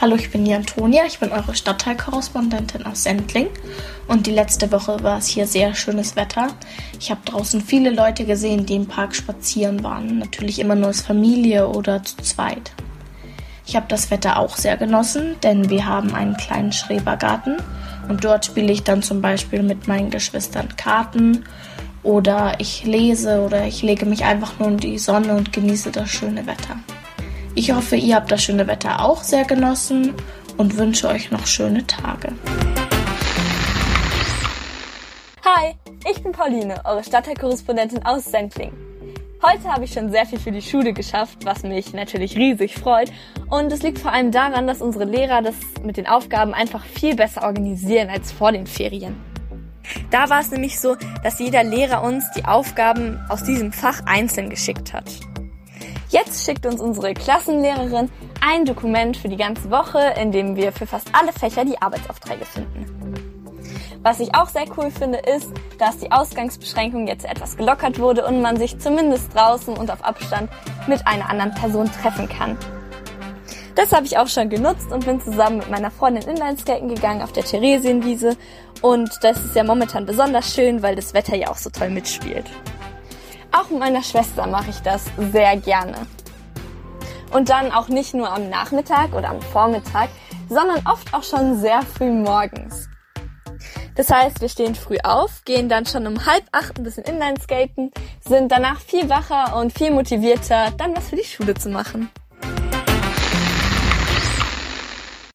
Hallo, ich bin die Antonia, ich bin eure Stadtteilkorrespondentin aus Sendling und die letzte Woche war es hier sehr schönes Wetter. Ich habe draußen viele Leute gesehen, die im Park spazieren waren, natürlich immer nur als Familie oder zu zweit. Ich habe das Wetter auch sehr genossen, denn wir haben einen kleinen Schrebergarten und dort spiele ich dann zum Beispiel mit meinen Geschwistern Karten oder ich lese oder ich lege mich einfach nur in die Sonne und genieße das schöne Wetter. Ich hoffe, ihr habt das schöne Wetter auch sehr genossen und wünsche euch noch schöne Tage. Hi, ich bin Pauline, eure Stadtteilkorrespondentin aus Sendling. Heute habe ich schon sehr viel für die Schule geschafft, was mich natürlich riesig freut. Und es liegt vor allem daran, dass unsere Lehrer das mit den Aufgaben einfach viel besser organisieren als vor den Ferien. Da war es nämlich so, dass jeder Lehrer uns die Aufgaben aus diesem Fach einzeln geschickt hat. Jetzt schickt uns unsere Klassenlehrerin ein Dokument für die ganze Woche, in dem wir für fast alle Fächer die Arbeitsaufträge finden. Was ich auch sehr cool finde, ist, dass die Ausgangsbeschränkung jetzt etwas gelockert wurde und man sich zumindest draußen und auf Abstand mit einer anderen Person treffen kann. Das habe ich auch schon genutzt und bin zusammen mit meiner Freundin Inlineskaten gegangen auf der Theresienwiese. Und das ist ja momentan besonders schön, weil das Wetter ja auch so toll mitspielt. Auch mit meiner Schwester mache ich das sehr gerne. Und dann auch nicht nur am Nachmittag oder am Vormittag, sondern oft auch schon sehr früh morgens. Das heißt, wir stehen früh auf, gehen dann schon um halb acht ein bisschen Inlineskaten, sind danach viel wacher und viel motivierter, dann was für die Schule zu machen.